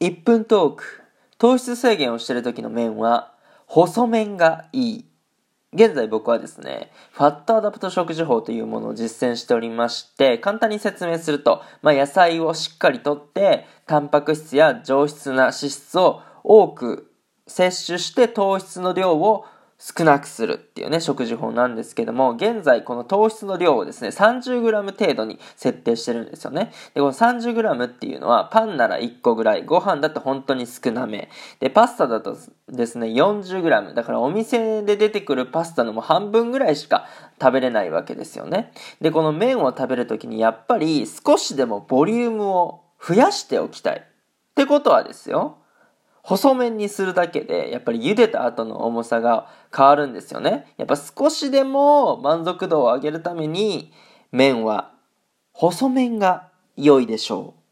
1分トーク。糖質制限をしてる時の麺は、細麺がいい。現在僕はですね、ファットアダプト食事法というものを実践しておりまして、簡単に説明すると、まあ、野菜をしっかりとって、タンパク質や上質な脂質を多く摂取して糖質の量を少なくするっていうね、食事法なんですけども、現在この糖質の量をですね、30g 程度に設定してるんですよね。で、この 30g っていうのは、パンなら1個ぐらい、ご飯だと本当に少なめ。で、パスタだとですね、40g。だからお店で出てくるパスタのも半分ぐらいしか食べれないわけですよね。で、この麺を食べるときにやっぱり少しでもボリュームを増やしておきたい。ってことはですよ。細麺にするだけで、やっぱり茹でた後の重さが変わるんですよね。やっぱ少しでも満足度を上げるために、麺は細麺が良いでしょう。